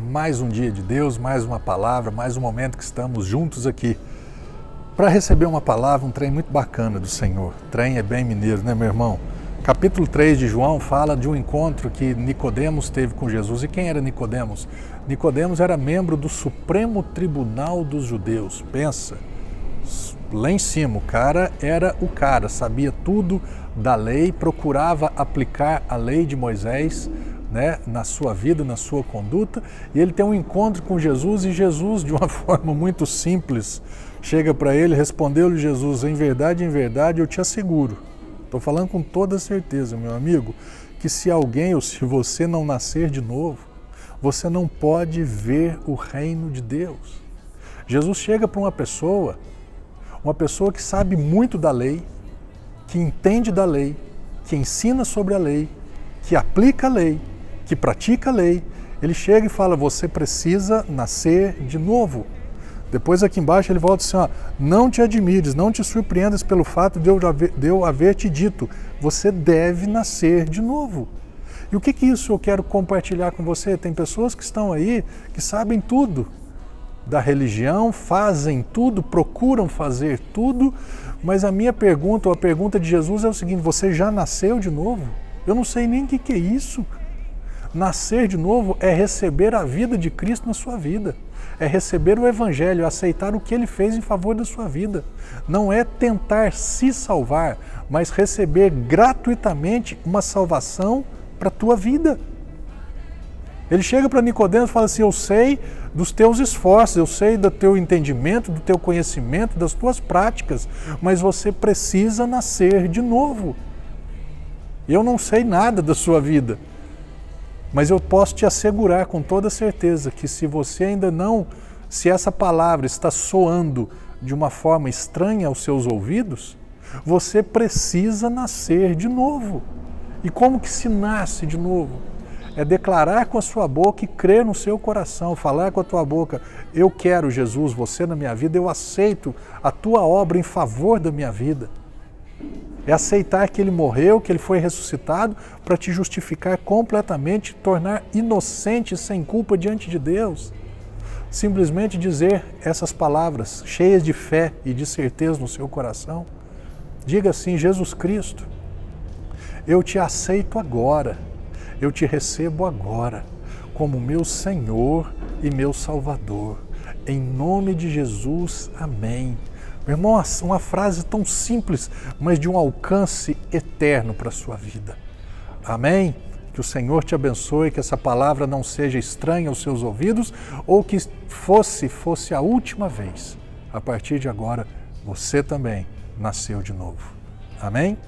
mais um dia de Deus, mais uma palavra, mais um momento que estamos juntos aqui para receber uma palavra, um trem muito bacana do Senhor. Trem é bem mineiro, né, meu irmão? Capítulo 3 de João fala de um encontro que Nicodemos teve com Jesus. E quem era Nicodemos? Nicodemos era membro do Supremo Tribunal dos Judeus. Pensa, lá em cima, o cara era o cara, sabia tudo da lei, procurava aplicar a lei de Moisés né, na sua vida, na sua conduta, e ele tem um encontro com Jesus e Jesus, de uma forma muito simples, chega para ele, respondeu-lhe Jesus: Em verdade, em verdade, eu te asseguro, estou falando com toda certeza, meu amigo, que se alguém ou se você não nascer de novo, você não pode ver o reino de Deus. Jesus chega para uma pessoa, uma pessoa que sabe muito da lei, que entende da lei, que ensina sobre a lei, que aplica a lei, que pratica a lei, ele chega e fala: você precisa nascer de novo. Depois aqui embaixo ele volta assim: ó, não te admires, não te surpreendas pelo fato de eu, haver, de eu haver te dito, você deve nascer de novo. E o que, que isso eu quero compartilhar com você? Tem pessoas que estão aí que sabem tudo da religião, fazem tudo, procuram fazer tudo, mas a minha pergunta, ou a pergunta de Jesus é o seguinte: você já nasceu de novo? Eu não sei nem o que, que é isso. Nascer de novo é receber a vida de Cristo na sua vida, é receber o Evangelho, aceitar o que ele fez em favor da sua vida. Não é tentar se salvar, mas receber gratuitamente uma salvação para a tua vida. Ele chega para Nicodemos e fala assim: Eu sei dos teus esforços, eu sei do teu entendimento, do teu conhecimento, das tuas práticas, mas você precisa nascer de novo. Eu não sei nada da sua vida, mas eu posso te assegurar com toda certeza que se você ainda não, se essa palavra está soando de uma forma estranha aos seus ouvidos, você precisa nascer de novo. E como que se nasce de novo? É declarar com a sua boca e crer no seu coração, falar com a tua boca: Eu quero Jesus, você na minha vida, eu aceito a tua obra em favor da minha vida. É aceitar que ele morreu, que ele foi ressuscitado para te justificar completamente, tornar inocente, sem culpa diante de Deus. Simplesmente dizer essas palavras cheias de fé e de certeza no seu coração. Diga assim: Jesus Cristo, eu te aceito agora, eu te recebo agora como meu Senhor e meu Salvador. Em nome de Jesus, amém. Meu irmão, uma frase tão simples, mas de um alcance eterno para a sua vida. Amém? Que o Senhor te abençoe, que essa palavra não seja estranha aos seus ouvidos ou que fosse, fosse a última vez. A partir de agora, você também nasceu de novo. Amém?